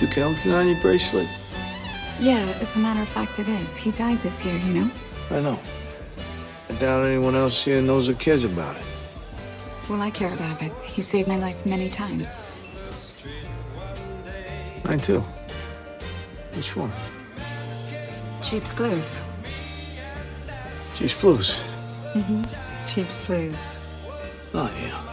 Duke Ellington on your bracelet? Yeah, as a matter of fact, it is. He died this year, you know? I know. I doubt anyone else here knows or cares about it. Well, I care about it. He saved my life many times. Mine too. Which one? Jeep's Blues. Jeep's Blues. Mm-hmm. Jeep's Blues. Oh, yeah.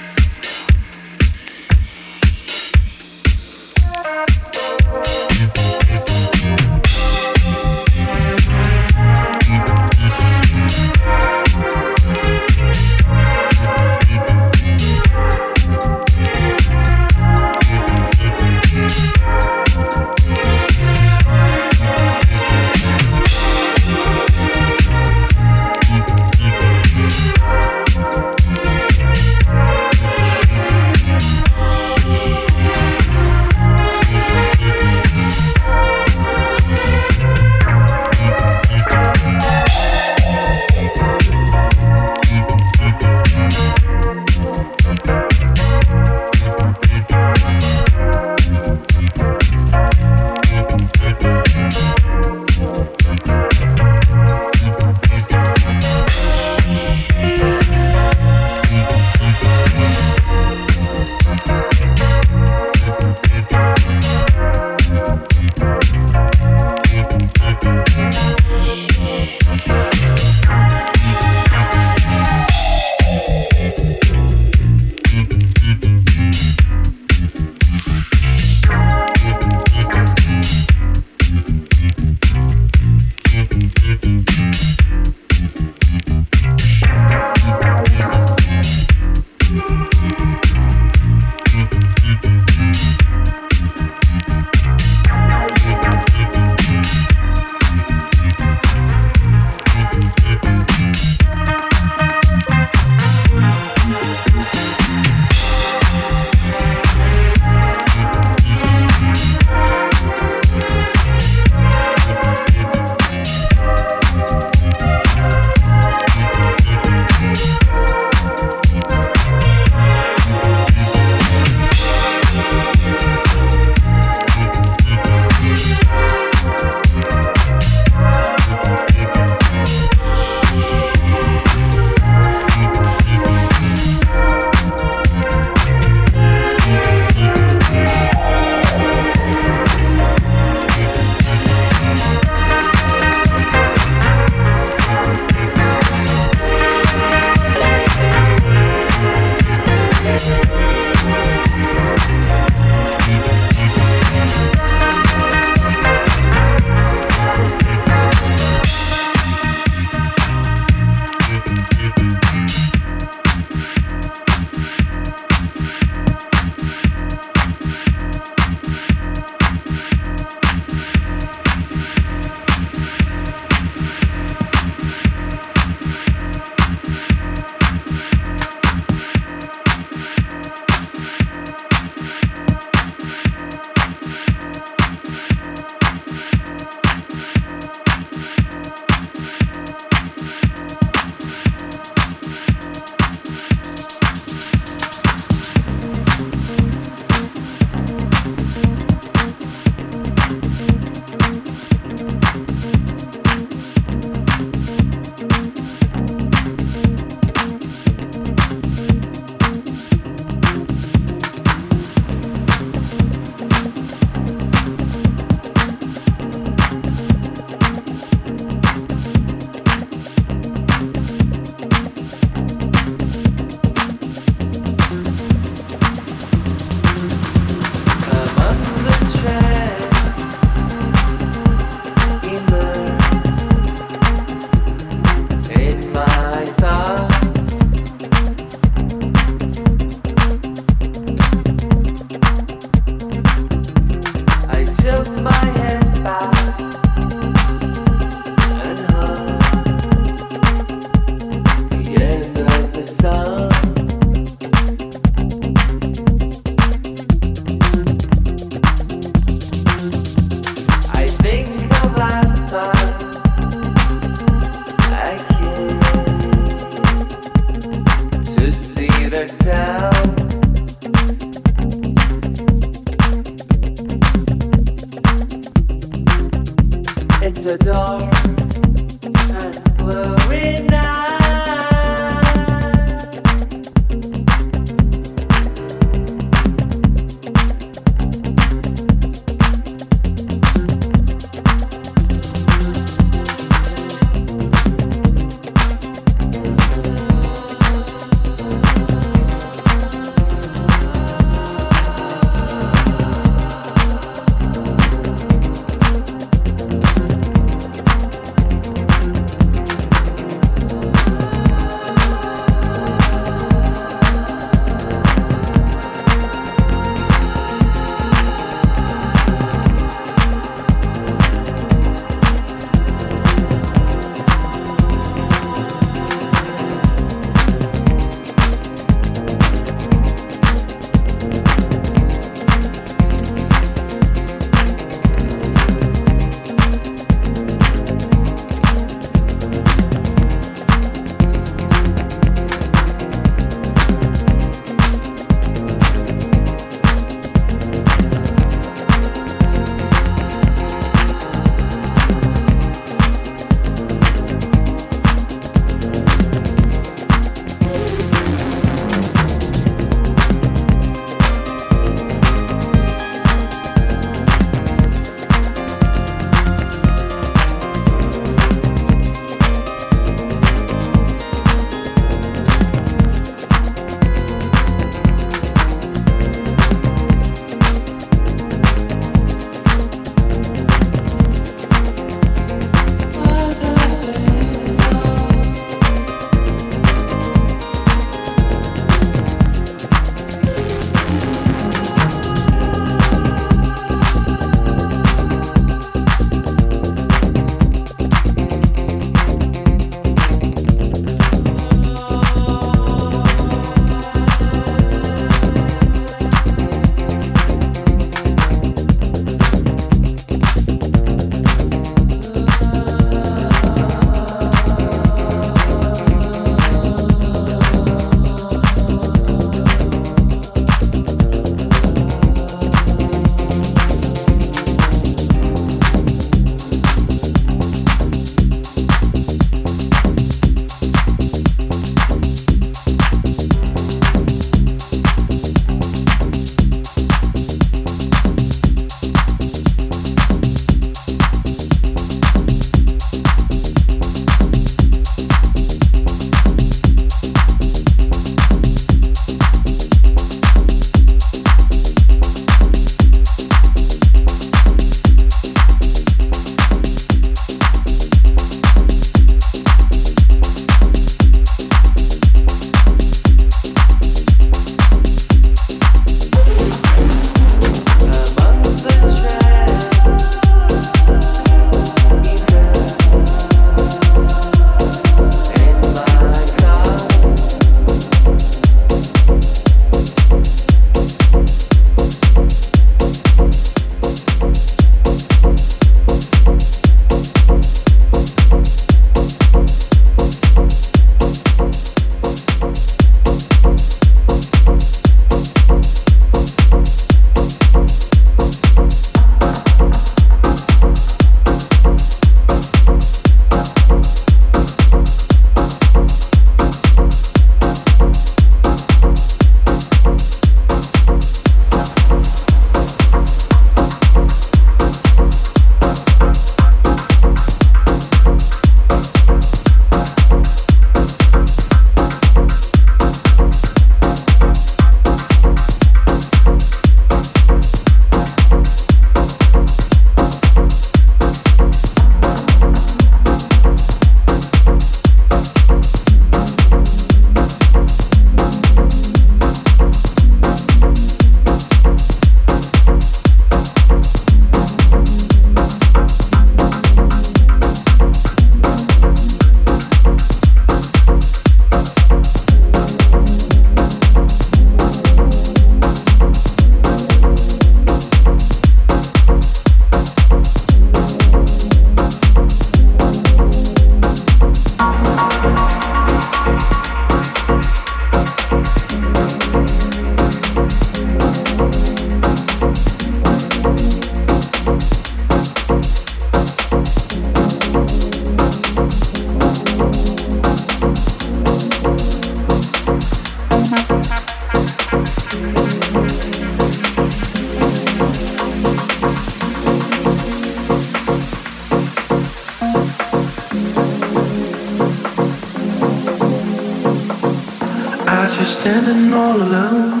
All alone,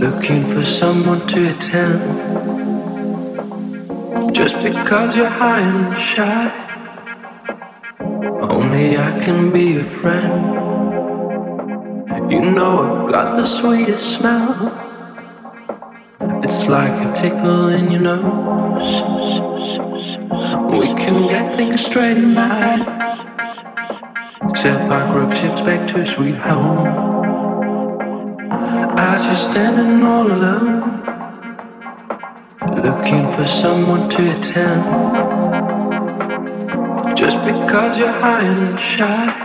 looking for someone to attend. Just because you're high and shy, only I can be your friend. You know I've got the sweetest smell. It's like a tickle in your nose. We can get things straight tonight. Sail our group ships back to sweet home. As you're standing all alone, looking for someone to attend. Just because you're high and shy,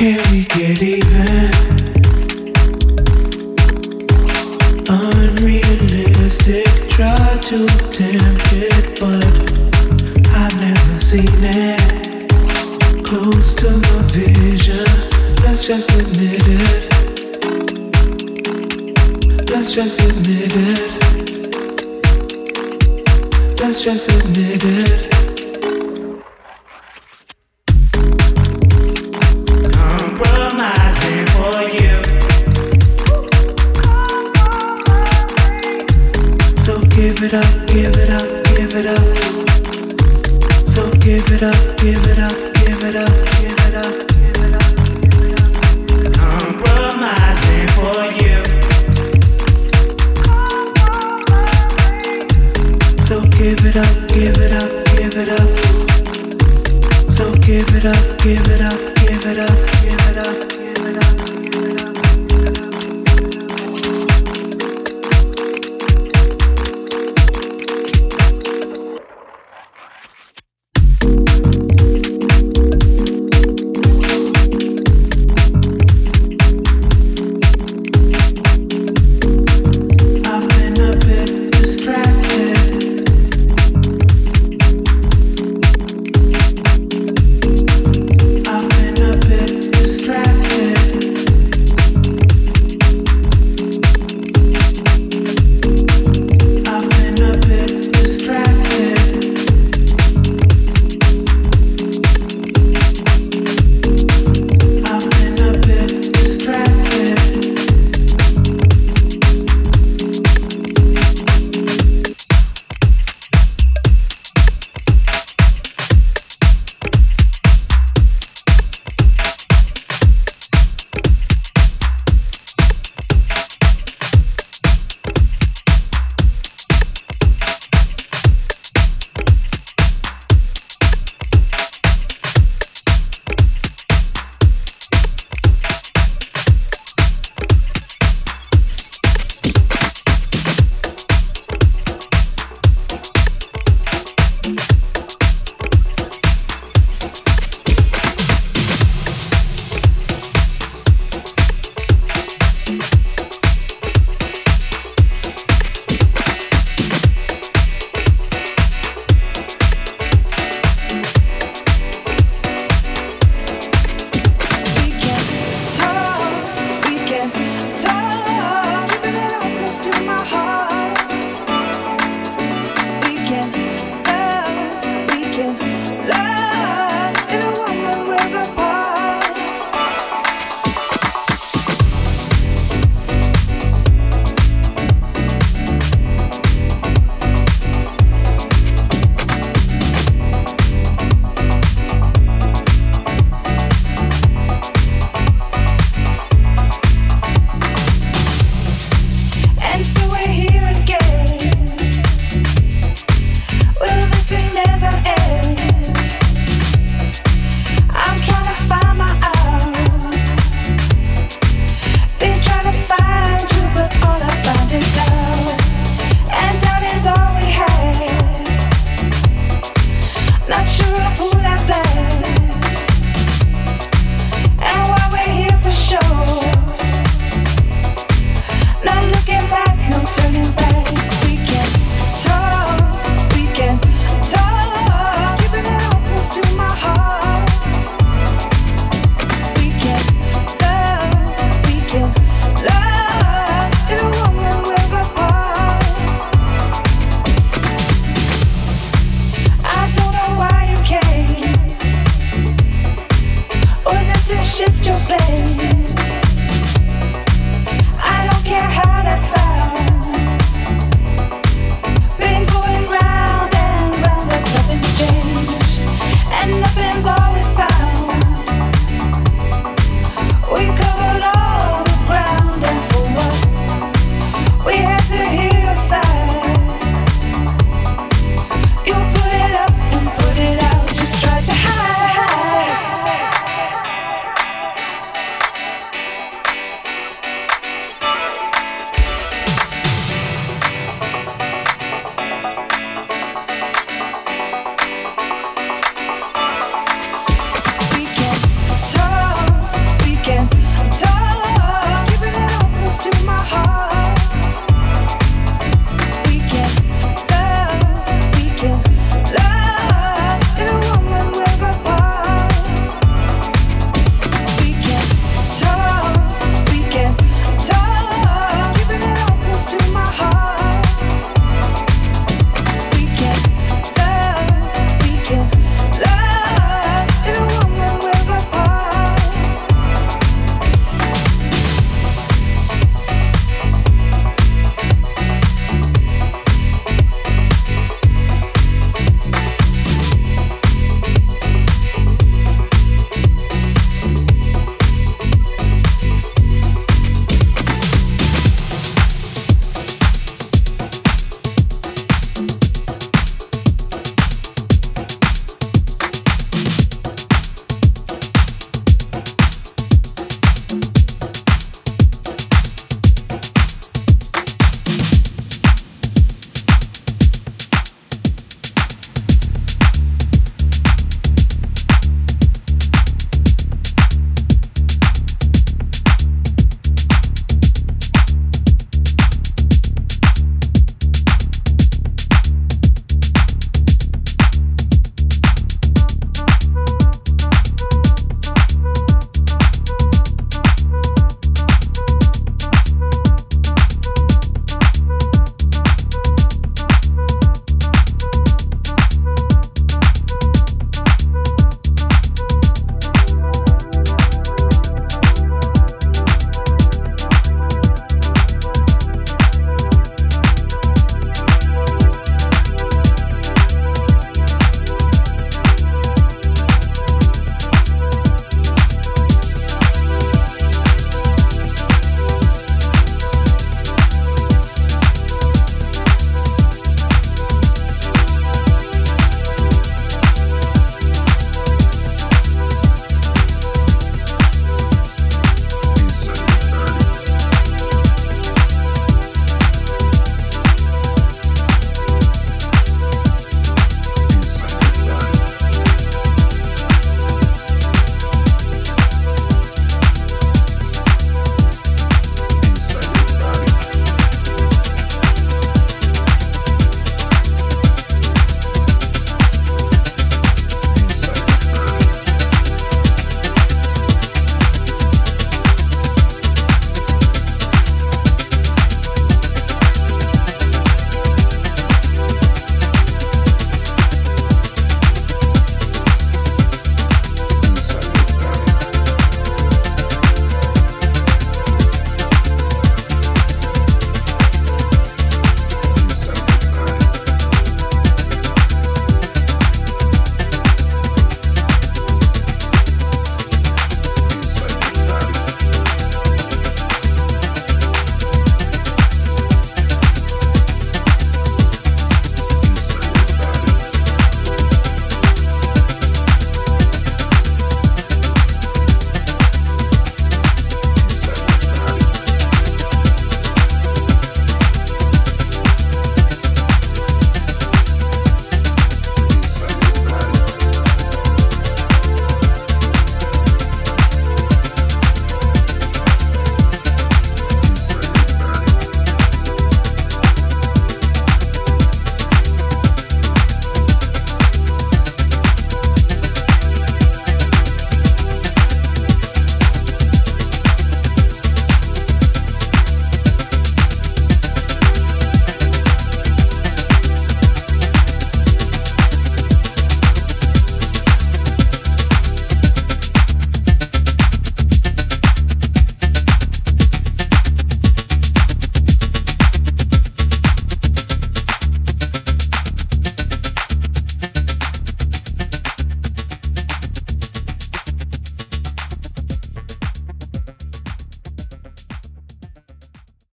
Can we get even? Unrealistic, try to it, but I've never seen it. Close to my vision, let's just admit it. Let's just admit it. Let's just admit it.